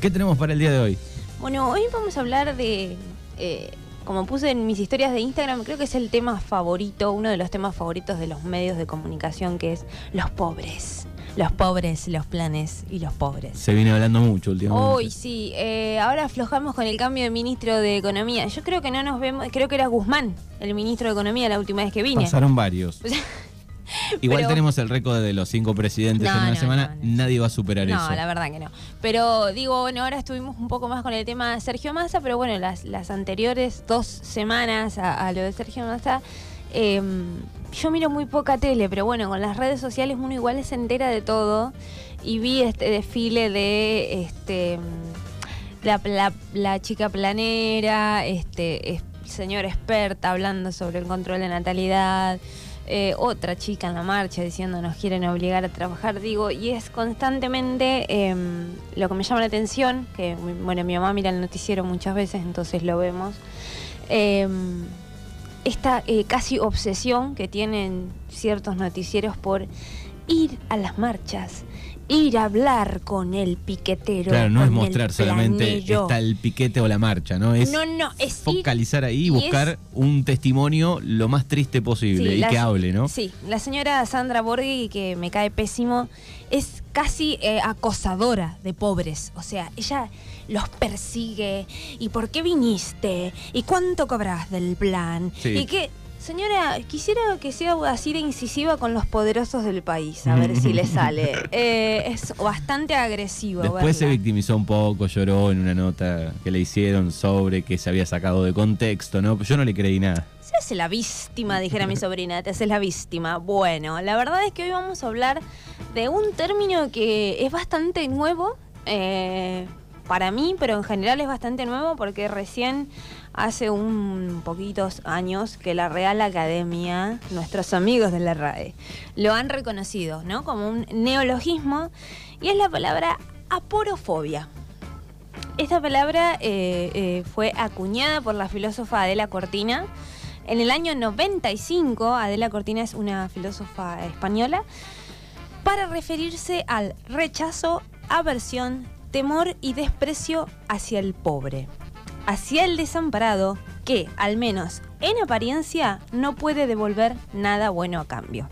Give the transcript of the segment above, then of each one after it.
¿Qué tenemos para el día de hoy? Bueno, hoy vamos a hablar de, eh, como puse en mis historias de Instagram, creo que es el tema favorito, uno de los temas favoritos de los medios de comunicación, que es los pobres. Los pobres, los planes y los pobres. Se viene hablando mucho últimamente. Hoy sí, eh, ahora aflojamos con el cambio de ministro de Economía. Yo creo que no nos vemos, creo que era Guzmán, el ministro de Economía la última vez que vine. Pasaron varios. Igual pero- tenemos el récord de los cinco presidentes No, en una no, semana. no, no. Nadie va a superar No, eso. la verdad que no. Pero digo, bueno, ahora estuvimos un poco más con el tema de Sergio Massa, pero bueno, las, las anteriores dos semanas a, a lo de Sergio Massa, eh, yo miro muy poca tele, pero bueno, con las redes sociales uno igual se entera de todo y vi este desfile de este la, la- la chica planera, este es- señora experta hablando sobre el control de natalidad, eh, otra chica en la marcha diciendo nos quieren obligar a trabajar, digo, y es constantemente eh, lo que me llama la atención, que bueno, mi mamá mira el noticiero muchas veces, entonces lo vemos, eh, esta casi obsesión que tienen ciertos noticieros por ir a las marchas, ir a hablar con el piquetero. Claro, no es mostrar solamente está el piquete o la marcha, ¿no? Es No, no, es ir- focalizar ahí y buscar es- un testimonio lo más triste posible Sí, y la que hable, ¿no? Sí, la señora Sandra Borghi, que me cae pésimo, es casi eh, acosadora de pobres. O sea, ella los persigue. ¿Y por qué viniste? ¿Y cuánto cobras del plan? Sí. Y que, señora, quisiera que sea así de incisiva con los poderosos del país, a ver si le sale. Eh, es bastante agresivo. Después se victimizó un poco, lloró en una nota que le hicieron sobre que se había sacado de contexto, ¿no? Yo no le creí nada. Se hace la víctima, dijera mi sobrina, te haces la víctima. Bueno, la verdad es que hoy vamos a hablar de un término que es bastante nuevo eh, para mí, pero en general es bastante nuevo porque recién hace un poquitos años que la Real Academia, nuestros amigos de la RAE, lo han reconocido, ¿no? Como un neologismo y es la palabra aporofobia. Esta palabra eh, eh, fue acuñada por la filósofa Adela Cortina. En el año 95, Adela Cortina es una filósofa española, para referirse al rechazo, aversión, temor y desprecio hacia el pobre, hacia el desamparado que, al menos en apariencia, no puede devolver nada bueno a cambio.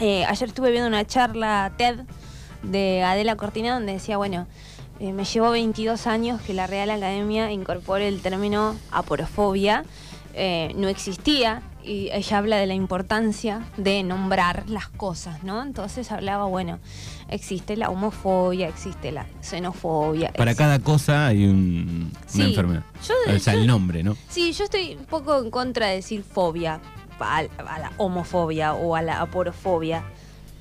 Eh, ayer estuve viendo una charla TED de Adela Cortina donde decía, bueno, eh, me llevó 22 años que la Real Academia incorpore el término aporofobia. Eh, no existía y ella habla de la importancia de nombrar las cosas, ¿no? Entonces hablaba, bueno, existe la homofobia, existe la xenofobia. Para cada cosa hay un- Sí, una enfermedad. yo- o sea, yo- el nombre, ¿no? Sí, yo estoy un poco en contra de decir fobia a, a la homofobia o a la aporofobia.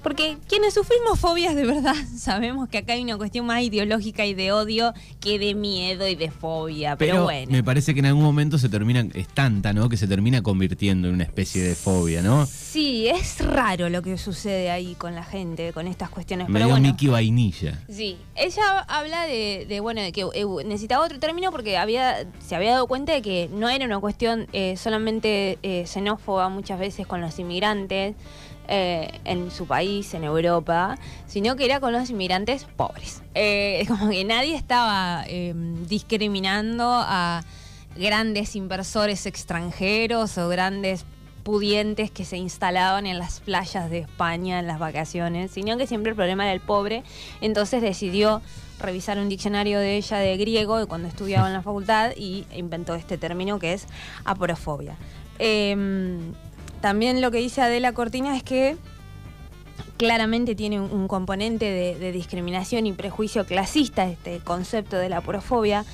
Porque quienes sufrimos fobias de verdad sabemos que acá hay una cuestión más ideológica y de odio que de miedo y de fobia. Pero, Pero bueno. me parece que en algún momento se termina, es tanta, ¿no? Que se termina convirtiendo en una especie de fobia, ¿no? Sí, es raro lo que sucede ahí con la gente, con estas cuestiones. Medio pero bueno. Mickey Vainilla. Sí, ella habla de, de, bueno de que eh, necesitaba otro término porque había se había dado cuenta de que no era una cuestión eh, solamente eh, xenófoba muchas veces con los inmigrantes eh, en su país, en Europa, sino que era con los inmigrantes pobres. Eh, como que nadie estaba eh, discriminando a grandes inversores extranjeros o grandes pudientes que se instalaban en las playas de España en las vacaciones, sino que siempre el problema era el pobre. Entonces decidió revisar un diccionario de ella de griego cuando estudiaba en la facultad y inventó este término que es aporofobia. Em, también lo que dice Adela Cortina es que claramente tiene un, componente de, discriminación y prejuicio clasista este concepto de la aporofobia,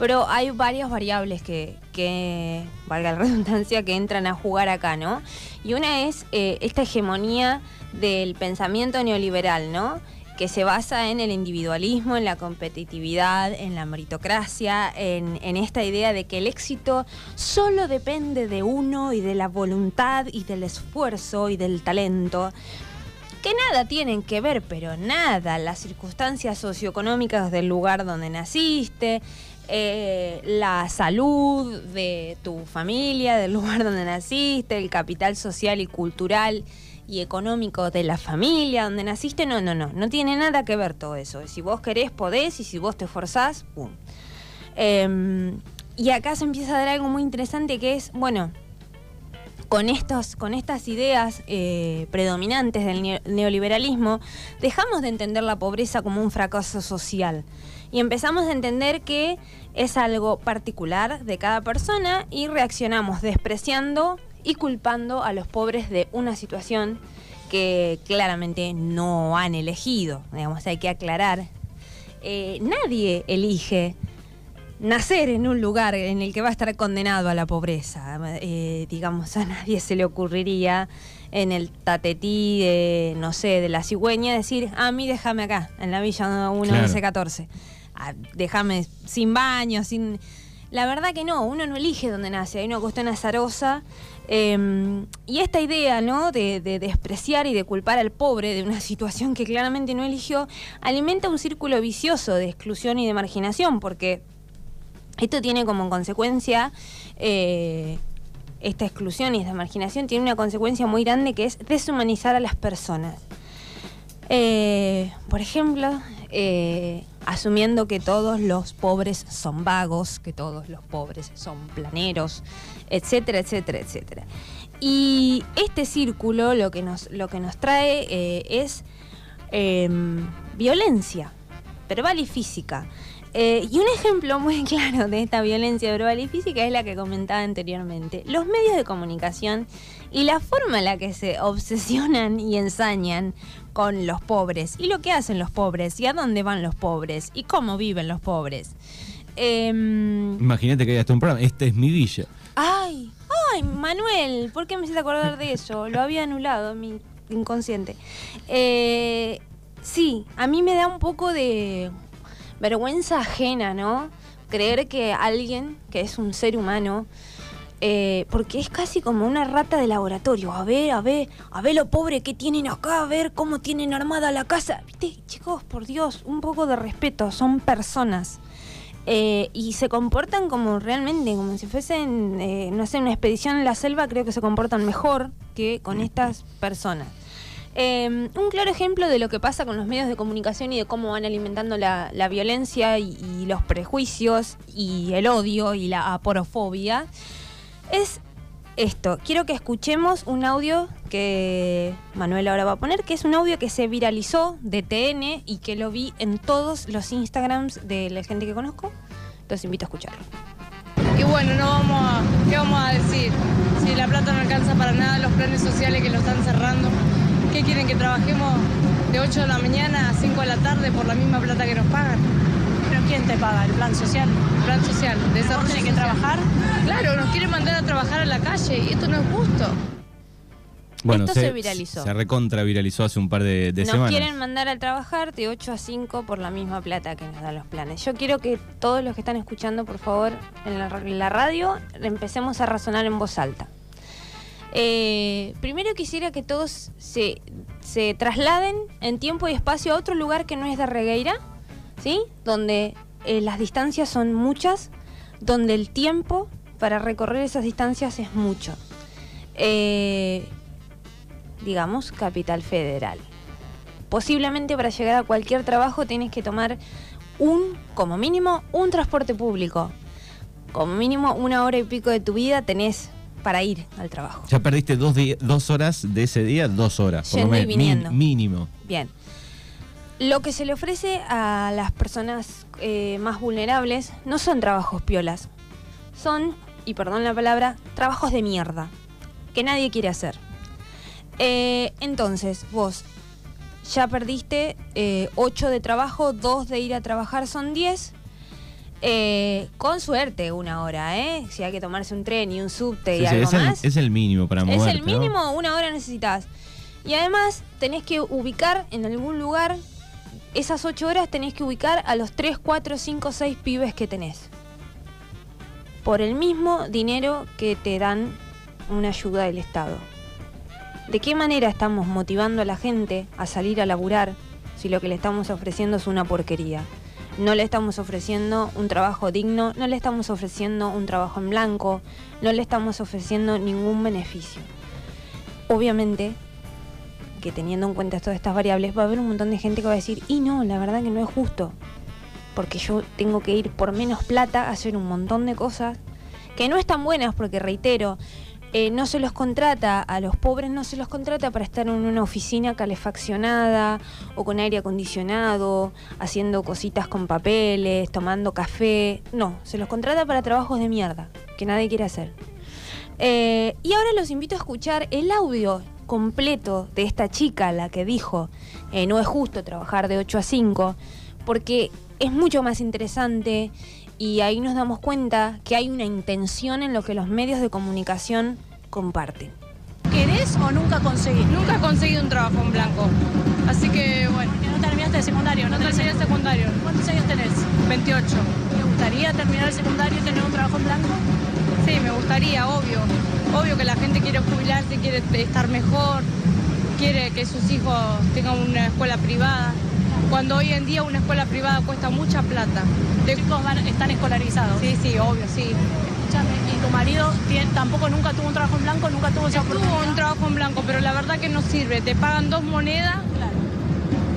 pero hay varias variables que, que, valga la redundancia, que entran a jugar acá, ¿no? Y una es eh, esta hegemonía del pensamiento neoliberal, ¿no? Que se basa en el individualismo, en la competitividad, en la meritocracia, en, esta idea de que el éxito solo depende de uno y de la voluntad y del esfuerzo y del talento que nada tienen que ver, pero nada, las circunstancias socioeconómicas del lugar donde naciste, eh, la salud de tu familia, del lugar donde naciste, el capital social y cultural y económico de la familia donde naciste, no, no, no, no tiene nada que ver todo eso. Si vos querés, podés y si vos te esforzás, ¡pum! Em, y acá se empieza a dar algo muy interesante que es, bueno, con, estos, con estas ideas eh, predominantes del neoliberalismo, dejamos de entender la pobreza como un fracaso social y empezamos a entender que es algo particular de cada persona y reaccionamos despreciando y culpando a los pobres de una situación que claramente no han elegido. Digamos, hay que aclarar. Eh, nadie elige nacer en un lugar en el que va a estar condenado a la pobreza. Eh, digamos, a nadie se le ocurriría en el tatetí de, no sé, de la cigüeña decir, a mí déjame acá, en la Villa 1 14 ah, déjame sin baño, sin... La verdad que no, uno no elige dónde nace, hay una cuestión azarosa. Em, y esta idea, ¿no? De, de, despreciar y de culpar al pobre de una situación que claramente no eligió, alimenta un círculo vicioso de exclusión y de marginación, porque esto tiene como consecuencia, eh, esta exclusión y esta marginación tiene una consecuencia muy grande que es deshumanizar a las personas. Eh, por ejemplo, eh, asumiendo que todos los pobres son vagos, que todos los pobres son planeros, etcétera, etcétera, etcétera. Y este círculo lo que nos, lo que nos trae es em, violencia verbal y física. Eh, y un ejemplo muy claro de esta violencia verbal y física es la que comentaba anteriormente. Los medios de comunicación y la forma en la que se obsesionan y ensañan con los pobres y lo que hacen los pobres y a dónde van los pobres y cómo viven los pobres. Em, Imagínate que hay hasta un programa. Esta es mi villa. Ay, ay, Manuel, ¿por qué me hiciste acordar de eso? Lo había anulado mi inconsciente. Eh, sí, a mí me da un poco de vergüenza ajena, ¿no? Creer que alguien, que es un ser humano, eh, porque es casi como una rata de laboratorio. A ver, a ver, a ver lo pobre que tienen acá, a ver cómo tienen armada la casa. Viste, chicos, por Dios, un poco de respeto, son personas. Eh, y se comportan como realmente, como si fuesen, eh, no sé, una expedición en la selva, creo que se comportan mejor que con estas personas. Em, un claro ejemplo de lo que pasa con los medios de comunicación y de cómo van alimentando la, violencia y, los prejuicios y el odio y la aporofobia es esto. Quiero que escuchemos un audio que Manuel ahora va a poner, que es un audio que se viralizó de TN y que lo vi en todos los Instagrams de la gente que conozco. Los invito a escucharlo. Y bueno, no vamos a, ¿qué vamos a decir? Si la plata no alcanza para nada, los planes sociales que lo están cerrando ¿Qué quieren que trabajemos de 8 de la mañana a 5 de la tarde por la misma plata que nos pagan? ¿Pero quién te paga? ¿El plan social? El plan social. ¿Vos tenés que trabajar? Claro, nos quieren mandar a trabajar a la calle y esto no es justo. Bueno, Esto se, viralizó. Se recontra viralizó hace un par de, de nos Nos quieren mandar a trabajar de 8 a 5 por la misma plata que nos dan los planes. Yo quiero que todos los que están escuchando, por favor, en la radio, empecemos a razonar en voz alta. Eh, primero quisiera que todos se, trasladen en tiempo y espacio a otro lugar que no es de Regueira, ¿sí? Donde eh, las distancias son muchas, donde el tiempo para recorrer esas distancias es mucho. Eh, digamos, capital federal. Posiblemente para llegar a cualquier trabajo tienes que tomar un, como mínimo, un transporte público. Como mínimo una hora y pico de tu vida tenés para ir al trabajo. Ya perdiste dos, dos horas de ese día, dos horas, por lo menos. mínimo. Bien. Lo que se le ofrece a las personas eh, más vulnerables no son trabajos piolas. Son, y perdón la palabra, trabajos de mierda. Que nadie quiere hacer. Eh, entonces, vos ya perdiste eh, ocho de trabajo, dos de ir a trabajar son 10 eh, con suerte una hora, ¿eh? Si hay que tomarse un tren y un subte y algo es más. El, es el mínimo para moverte. Es el mínimo, una hora necesitas. Y además tenés que ubicar en algún lugar, esas ocho horas tenés que ubicar a los 3, 4, 5, 6 pibes que tenés. Por el mismo dinero que te dan una ayuda del Estado. ¿De qué manera estamos motivando a la gente a salir a laburar si lo que le estamos ofreciendo es una porquería? no le estamos ofreciendo un trabajo digno, no le estamos ofreciendo un trabajo en blanco, no le estamos ofreciendo ningún beneficio. Obviamente que teniendo en cuenta todas estas variables, va a haber un montón de gente que va a decir, y no, la verdad que no es justo, porque yo tengo que ir por menos plata a hacer un montón de cosas que no están buenas, porque reitero, eh, no se los contrata, a los pobres no se los contrata para estar en una oficina calefaccionada o con aire acondicionado, haciendo cositas con papeles, tomando café. No, se los contrata para trabajos de mierda, que nadie quiere hacer. Eh, y ahora los invito a escuchar el audio completo de esta chica, la que dijo, eh, no es justo trabajar de 8 a 5, porque es mucho más interesante y ahí nos damos cuenta que hay una intención en lo que los medios de comunicación comparten. ¿Querés o nunca conseguís? Nunca he conseguido un trabajo en blanco. Así que bueno, Porque no terminaste el secundario, no no terminé el secundario. ¿Cuántos años tenés? 28. ¿Te gustaría terminar el secundario y tener un trabajo en blanco? Sí, me gustaría, obvio. Obvio que la gente quiere jubilarse, quiere estar mejor, quiere que sus hijos tengan una escuela privada. Cuando hoy en día una escuela privada cuesta mucha plata. Los chicos van- están escolarizados. Sí, sí, obvio, sí. Escuchame, ¿y tu marido tiene- tampoco nunca tuvo un trabajo en blanco? ¿Nunca tuvo esa Tuvo un trabajo en blanco, pero la verdad que no sirve. Te pagan dos monedas Claro.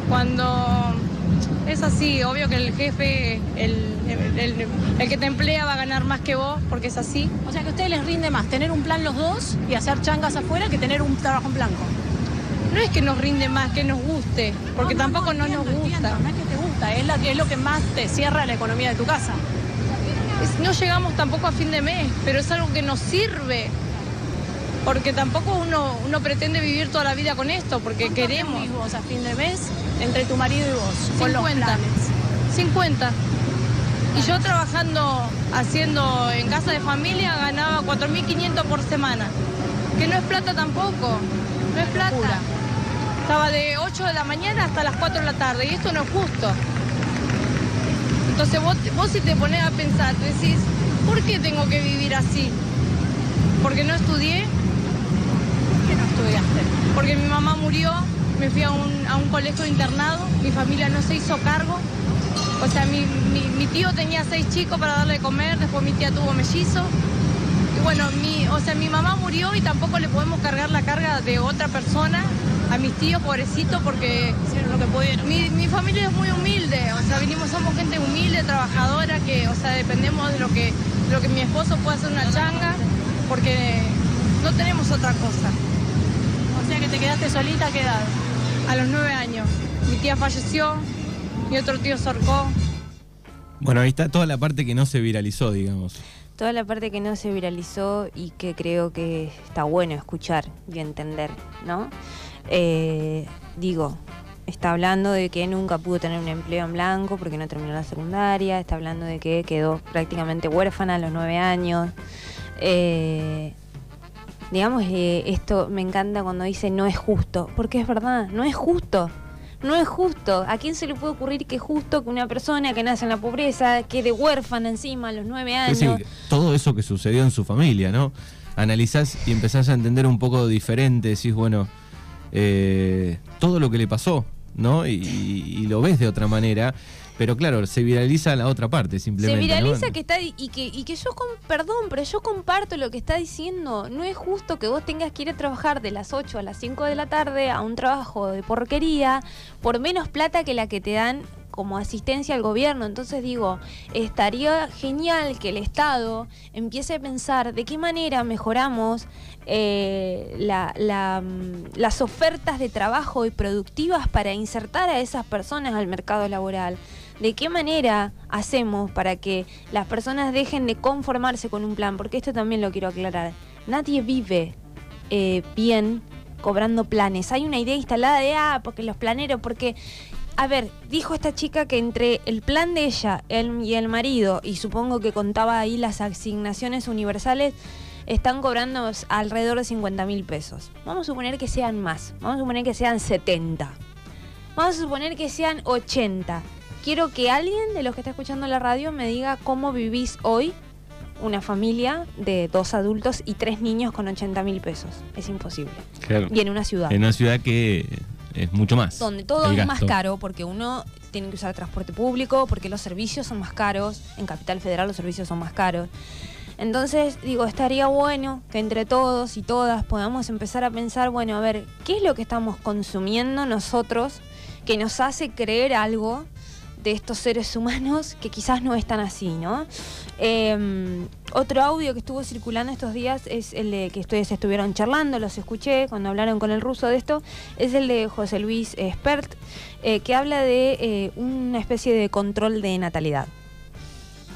cuando es así. Obvio que el jefe, el, el- el- el que te emplea va a ganar más que vos, porque es así. O sea que a ustedes les rinde más tener un plan los dos y hacer changas afuera que tener un trabajo en blanco. No es que nos rinde más, que nos guste, porque No, no, tampoco no, entiendo, nos gusta. entiendo, no es que te gusta, es, la, es lo que más te cierra la economía de tu casa. Es- no llegamos tampoco a fin de mes, pero es algo que nos sirve. Porque tampoco uno, uno pretende vivir toda la vida con esto, porque ¿Cuánto queremos. a fin de mes entre tu marido y vos? Con los 50. planes. 50. Y yo trabajando, haciendo en casa de familia, ganaba 4.500 por semana. Que no es plata tampoco. No es plata. Estaba de 8 de la mañana hasta las 4 de la tarde y esto no es justo. Entonces vos, vos si te pones a pensar, te decís, ¿por qué tengo que vivir así? ¿Porque no estudié? ¿Por qué no estudiaste? porque mi mamá murió, me fui a un, a un colegio internado, mi familia no se hizo cargo. O sea, mi, mi- mi tío tenía seis chicos para darle de comer, después mi tía tuvo mellizo. Y bueno, mi, o sea, mi mamá murió y tampoco le podemos cargar la carga de otra persona a mis tíos, pobrecitos, porque Hicieron lo que pudieron. mi, mi familia es muy humilde, o sea, vinimos, somos gente humilde, trabajadora, que, o sea, dependemos de lo que, de lo que mi esposo pueda hacer una changa, porque no tenemos otra cosa. O sea que te quedaste solita, ¿qué edad? A los nueve años. Mi tía falleció, mi otro tío se ahorcó. Bueno, ahí está toda la parte que no se viralizó, digamos. Toda la parte que no se viralizó y que creo que está bueno escuchar y entender, ¿no? Eh, digo, está hablando de que nunca pudo tener un empleo en blanco porque no terminó la secundaria, está hablando de que quedó prácticamente huérfana a los nueve años. Eh, digamos, eh, esto me encanta cuando dice no es justo, porque es verdad, no es justo. No es justo. ¿A quién se le puede ocurrir que es justo que una persona que nace en la pobreza quede huérfana encima a los nueve Es años? decir, todo eso que sucedió en su familia, ¿no? Analizás y empezás a entender un poco diferente, decís, bueno, eh, todo lo que le pasó, ¿no? Y, y- y lo ves de otra manera, pero claro, se viraliza la otra parte, Se simplemente. viraliza ¿no? que está y que, y que yo con, perdón, pero yo comparto lo que está diciendo. No es justo que vos tengas que ir a trabajar de las 8 a las 5 de la tarde a un trabajo de porquería por menos plata que la que te dan como asistencia al gobierno. Entonces digo, estaría genial que el Estado empiece a pensar de qué manera mejoramos eh, la- la, mm, las ofertas de trabajo y productivas para insertar a esas personas al mercado laboral. ¿De qué manera hacemos para que las personas dejen de conformarse con un plan? Porque esto también lo quiero aclarar. Nadie vive eh, bien cobrando planes. Hay una idea instalada de, ah, porque los planeros, porque... A ver, dijo esta chica que entre el plan de ella él y el marido, y supongo que contaba ahí las asignaciones universales, están cobrando alrededor de 50 mil pesos. Vamos a suponer que sean más. Vamos a suponer que sean 70. Vamos a suponer que sean 80. Quiero que alguien de los que está escuchando la radio me diga cómo vivís hoy una familia de dos adultos y tres niños con 80 mil pesos. Es imposible. Claro. Y en una ciudad. En una ciudad que es mucho más. donde todo es más caro porque uno tiene que usar transporte público, porque los servicios son más caros. En Capital Federal los servicios son más caros. Entonces, digo, estaría bueno que entre todos y todas podamos empezar a pensar, bueno, a ver, ¿qué es lo que estamos consumiendo nosotros que nos hace creer algo de estos seres humanos que quizás no están así, ¿no? Eh, otro audio que estuvo circulando estos días es el de que ustedes estuvieron charlando, los escuché cuando hablaron con el ruso de esto, es el de José Luis Espert, eh, que habla de eh, una especie de control de natalidad.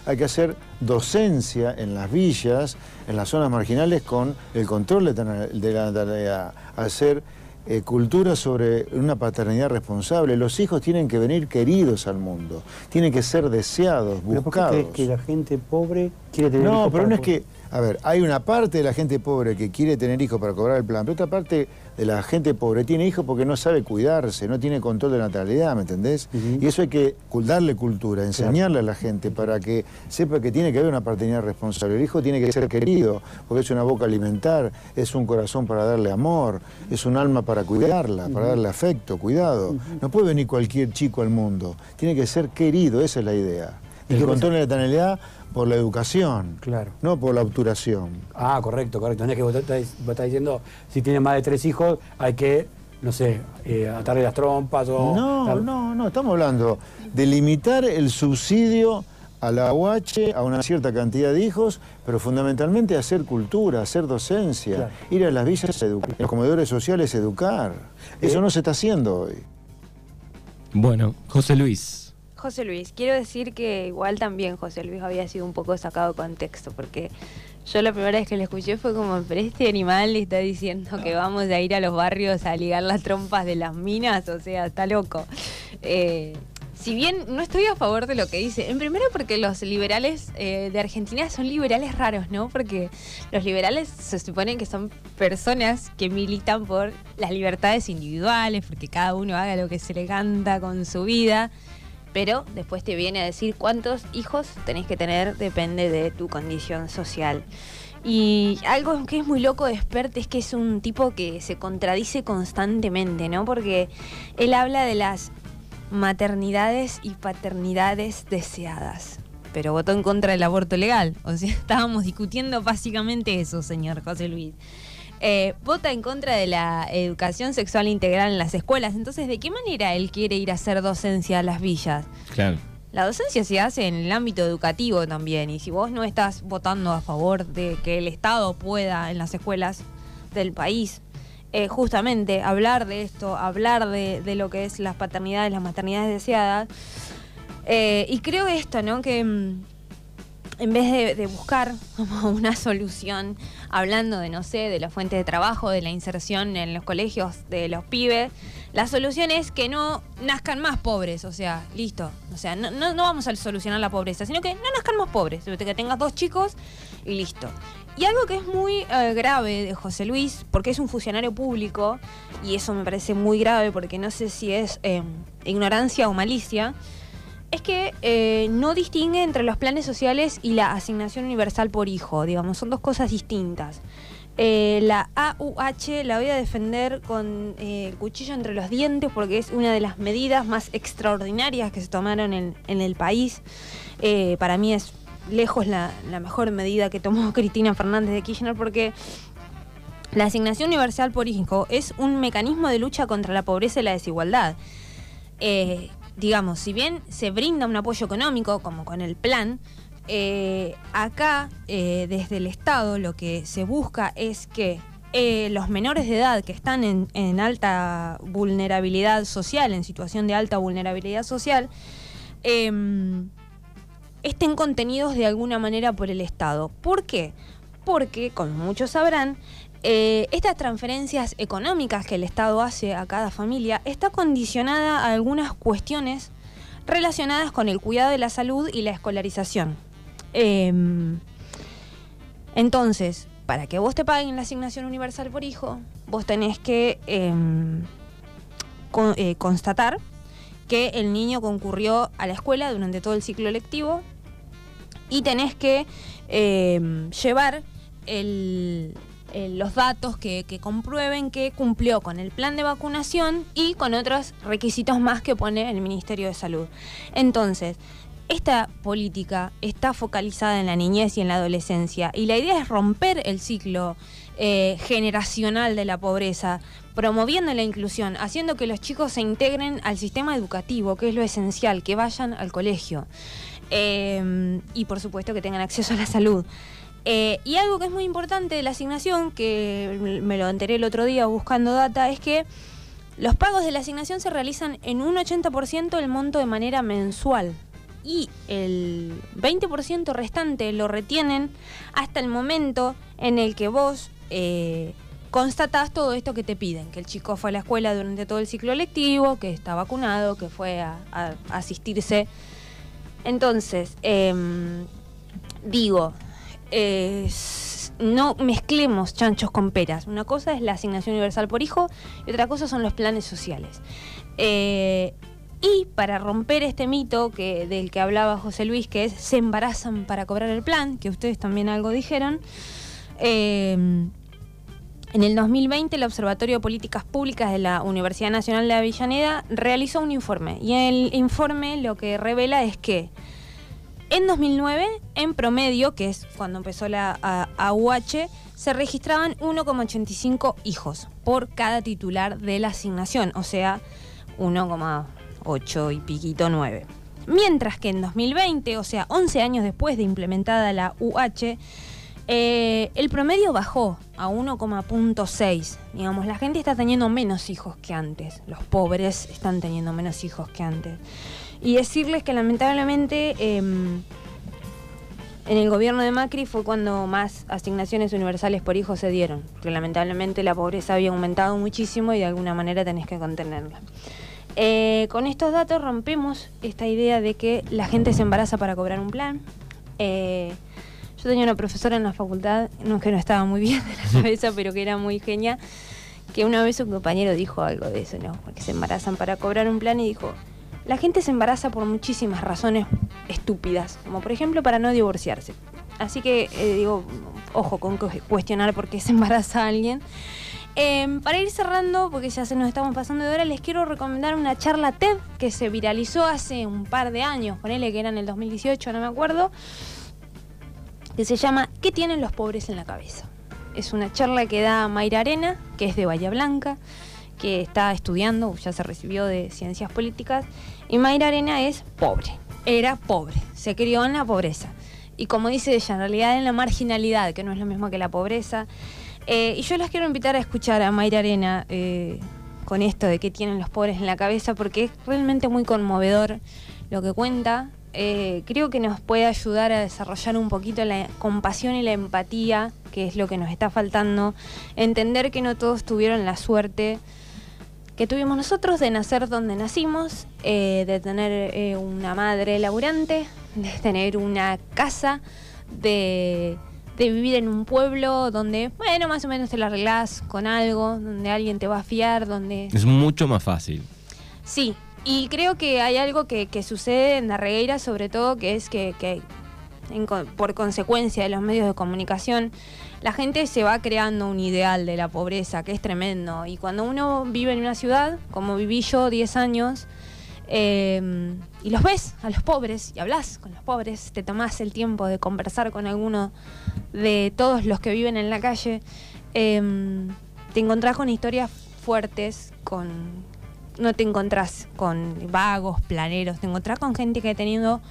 Hay que hacer docencia en las villas, en las zonas marginales, con el control de la natalidad, hacer eh, cultura sobre una paternidad responsable. Los hijos tienen que venir queridos al mundo, tienen que ser deseados, buscados. ¿Pero que la gente pobre quiere tener No, pero no es que a ver, hay una parte de la gente pobre que quiere tener hijos para cobrar el plan, pero otra parte de la gente pobre tiene hijos porque no sabe cuidarse, no tiene control de natalidad, ¿me entendés? Y eso hay que darle cultura, enseñarle a la gente para que sepa que tiene que haber una paternidad responsable. El hijo tiene que ser querido, porque es una boca alimentar, es un corazón para darle amor, es un alma para cuidarla, para darle afecto, cuidado. No puede venir cualquier chico al mundo, tiene que ser querido, esa es la idea. Y el control de la natalidad por la educación, claro. no por la obturación. Ah, correcto, correcto. No es que vos estás, diciendo, si tienes más de tres hijos, hay que, no sé, eh, atarle las trompas o... No, no, no, estamos hablando de limitar el subsidio a la UH, a una cierta cantidad de hijos, pero fundamentalmente hacer cultura, hacer docencia, ir a las villas, educar, los comedores sociales, educar. Eso eh, no se está haciendo hoy. Bueno, José Luis. José Luis, quiero decir que igual también José Luis había sido un poco sacado de contexto, porque yo la primera vez que le escuché fue como, pero este animal le está diciendo que vamos a ir a los barrios a ligar las trompas de las minas, o sea, está loco. Eh, si bien no estoy a favor de lo que dice, en primero porque los liberales eh, de Argentina son liberales raros, ¿no? Porque los liberales se suponen que son personas que militan por las libertades individuales, porque cada uno haga lo que se le canta con su vida pero después te viene a decir cuántos hijos tenés que tener depende de tu condición social. Y algo que es muy loco de Spert es que es un tipo que se contradice constantemente, ¿no? Porque él habla de las maternidades y paternidades deseadas. Pero votó en contra del aborto legal. O sea, estábamos discutiendo básicamente eso, señor José Luis. Eh, vota en contra de la educación sexual integral en las escuelas. Entonces, ¿de qué manera él quiere ir a hacer docencia a las villas? Claro. La docencia se hace en el ámbito educativo también. Y si vos no estás votando a favor de que el Estado pueda en las escuelas del país eh, justamente hablar de esto, hablar de, lo que es las paternidades, las maternidades deseadas. Eh, y creo esto, ¿no? Que mm, en vez de, buscar una solución, hablando de, no sé, de la fuente de trabajo, de la inserción en los colegios de los pibes, la solución es que no nazcan más pobres, o sea, listo. O sea, no, vamos a solucionar la pobreza, sino que no nazcan más pobres, que tengas dos chicos y listo. Y algo que es muy eh, grave de José Luis, porque es un funcionario público, y eso me parece muy grave porque no sé si es eh, ignorancia o malicia, es que eh, no distingue entre los planes sociales y la asignación universal por hijo, digamos, son dos cosas distintas. Eh, la AUH la voy a defender con eh, el cuchillo entre los dientes porque es una de las medidas más extraordinarias que se tomaron en, el país. para mí es lejos la, la, mejor medida que tomó Cristina Fernández de Kirchner porque la asignación universal por hijo es un mecanismo de lucha contra la pobreza y la desigualdad digamos, si bien se brinda un apoyo económico, como con el plan, eh, acá, eh, desde el Estado, lo que se busca es que eh, los menores de edad que están en, alta vulnerabilidad social, en situación de alta vulnerabilidad social, em, estén contenidos de alguna manera por el Estado. ¿Por qué? Porque, como muchos sabrán, eh, estas transferencias económicas que el Estado hace a cada familia está condicionada a algunas cuestiones relacionadas con el cuidado de la salud y la escolarización. Em, entonces, para que vos te paguen la asignación universal por hijo, vos tenés que em, eh, constatar que el niño concurrió a la escuela durante todo el ciclo lectivo y tenés que em, llevar el, eh, los datos que, comprueben que cumplió con el plan de vacunación y con otros requisitos más que pone el Ministerio de Salud. Entonces, esta política está focalizada en la niñez y en la adolescencia y la idea es romper el ciclo eh, generacional de la pobreza, promoviendo la inclusión, haciendo que los chicos se integren al sistema educativo, que es lo esencial, que vayan al colegio eh, y por supuesto que tengan acceso a la salud. Eh, y algo que es muy importante de la asignación, que me lo enteré el otro día buscando data, es que los pagos de la asignación se realizan en un 80% del monto de manera mensual y el 20% restante lo retienen hasta el momento en el que vos eh, constatás todo esto que te piden, que el chico fue a la escuela durante todo el ciclo lectivo, que está vacunado, que fue a, asistirse. Entonces, em, digo, no mezclemos chanchos con peras. Una cosa es la asignación universal por hijo y otra cosa son los planes sociales. Eh, y para romper este mito que, del que hablaba José Luis, que es se embarazan para cobrar el plan, que ustedes también algo dijeron, eh, en el 2020 el Observatorio de Políticas Públicas de la Universidad Nacional de Avellaneda realizó un informe y el informe lo que revela es que en 2009, en promedio, que es cuando empezó la AUH, se registraban 1,85 hijos por cada titular de la asignación, o sea, 1,8 y piquito 9. Mientras que en 2020, o sea, 11 años después de implementada la UH, el promedio bajó a 1,6. Digamos, la gente está teniendo menos hijos que antes. Los pobres están teniendo menos hijos que antes. Y decirles que lamentablemente em, en el gobierno de Macri fue cuando más asignaciones universales por hijo se dieron. Porque lamentablemente la pobreza había aumentado muchísimo y de alguna manera tenés que contenerla. Eh, con estos datos rompemos esta idea de que la gente se embaraza para cobrar un plan. Eh, yo tenía una profesora en la facultad, no es que no estaba muy bien de la cabeza, pero que era muy genia, que una vez un compañero dijo algo de eso, ¿no? Porque se embarazan para cobrar un plan y dijo, la gente se embaraza por muchísimas razones estúpidas, como por ejemplo para no divorciarse. Así que eh, digo, ojo con cu- cuestionar por qué se embaraza alguien. Eh, para ir cerrando, porque ya se nos estamos pasando de hora, les quiero recomendar una charla TED que se viralizó hace un par de años, ponele que era en el 2018, no me acuerdo, que se llama ¿Qué tienen los pobres en la cabeza? Es una charla que da Mayra Arena, que es de Bahía Blanca, que está estudiando, ya se recibió de ciencias políticas, y Mayra Arena es pobre, era pobre, se crió en la pobreza. Y como dice ella, en realidad en la marginalidad, que no es lo mismo que la pobreza. Eh, y yo las quiero invitar a escuchar a Mayra Arena eh, con esto de qué tienen los pobres en la cabeza, porque es realmente muy conmovedor lo que cuenta. Eh, creo que nos puede ayudar a desarrollar un poquito la compasión y la empatía, que es lo que nos está faltando. Entender que no todos tuvieron la suerte que tuvimos nosotros de nacer donde nacimos, eh, de tener eh, una madre laburante, de tener una casa, de, de vivir en un pueblo donde, bueno, más o menos te la arreglás con algo, donde alguien te va a fiar, donde... Es mucho más fácil. Sí, y creo que hay algo que, que sucede en la regueira, sobre todo, que es que, que en por consecuencia de los medios de comunicación, la gente se va creando un ideal de la pobreza que es tremendo. Y cuando uno vive en una ciudad, como viví yo 10 años, eh, y los ves a los pobres y hablas con los pobres, te tomás el tiempo de conversar con alguno de todos los que viven en la calle, eh, te encontrás con historias fuertes, con no te encontrás con vagos, planeros, te encontrás con gente que ha tenido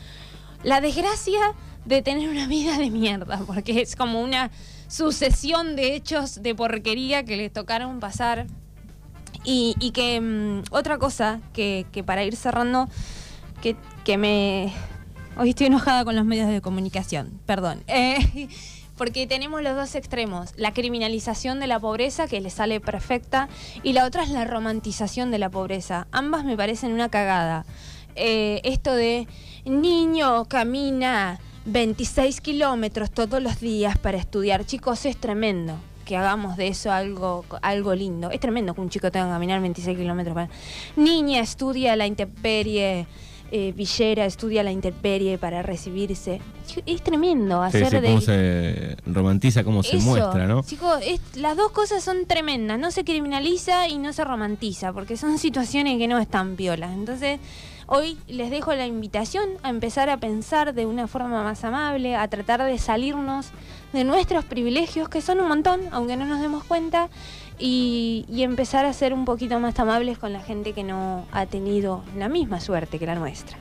la desgracia de tener una vida de mierda, porque es como una sucesión de hechos de porquería que les tocaron pasar. Y, y que mm, otra cosa que, para ir cerrando, que, que me... Hoy estoy enojada con los medios de comunicación, perdón. Eh, porque tenemos los dos extremos, la criminalización de la pobreza que le sale perfecta y la otra es la romantización de la pobreza. Ambas me parecen una cagada. Eh, esto de niño camina 26 kilómetros todos los días para estudiar, chicos, es tremendo que hagamos de eso algo, algo lindo. Es tremendo que un chico tenga que caminar 26 kilómetros para... Niña estudia la intemperie, eh, Villera estudia la intemperie para recibirse. Es tremendo Sí, hacer sí, de... cómo se romantiza, cómo se muestra, ¿no? Chicos, es- las dos cosas son tremendas. No se criminaliza y no se romantiza, porque son situaciones que no están piolas. Entonces, Hoy les dejo la invitación a empezar a pensar de una forma más amable, a tratar de salirnos de nuestros privilegios, que son un montón, aunque no nos demos cuenta, y, empezar a ser un poquito más amables con la gente que no ha tenido la misma suerte que la nuestra.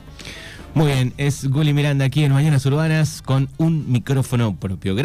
Muy bien, es Guli Miranda aquí en Mañanas Urbanas con un micrófono propio.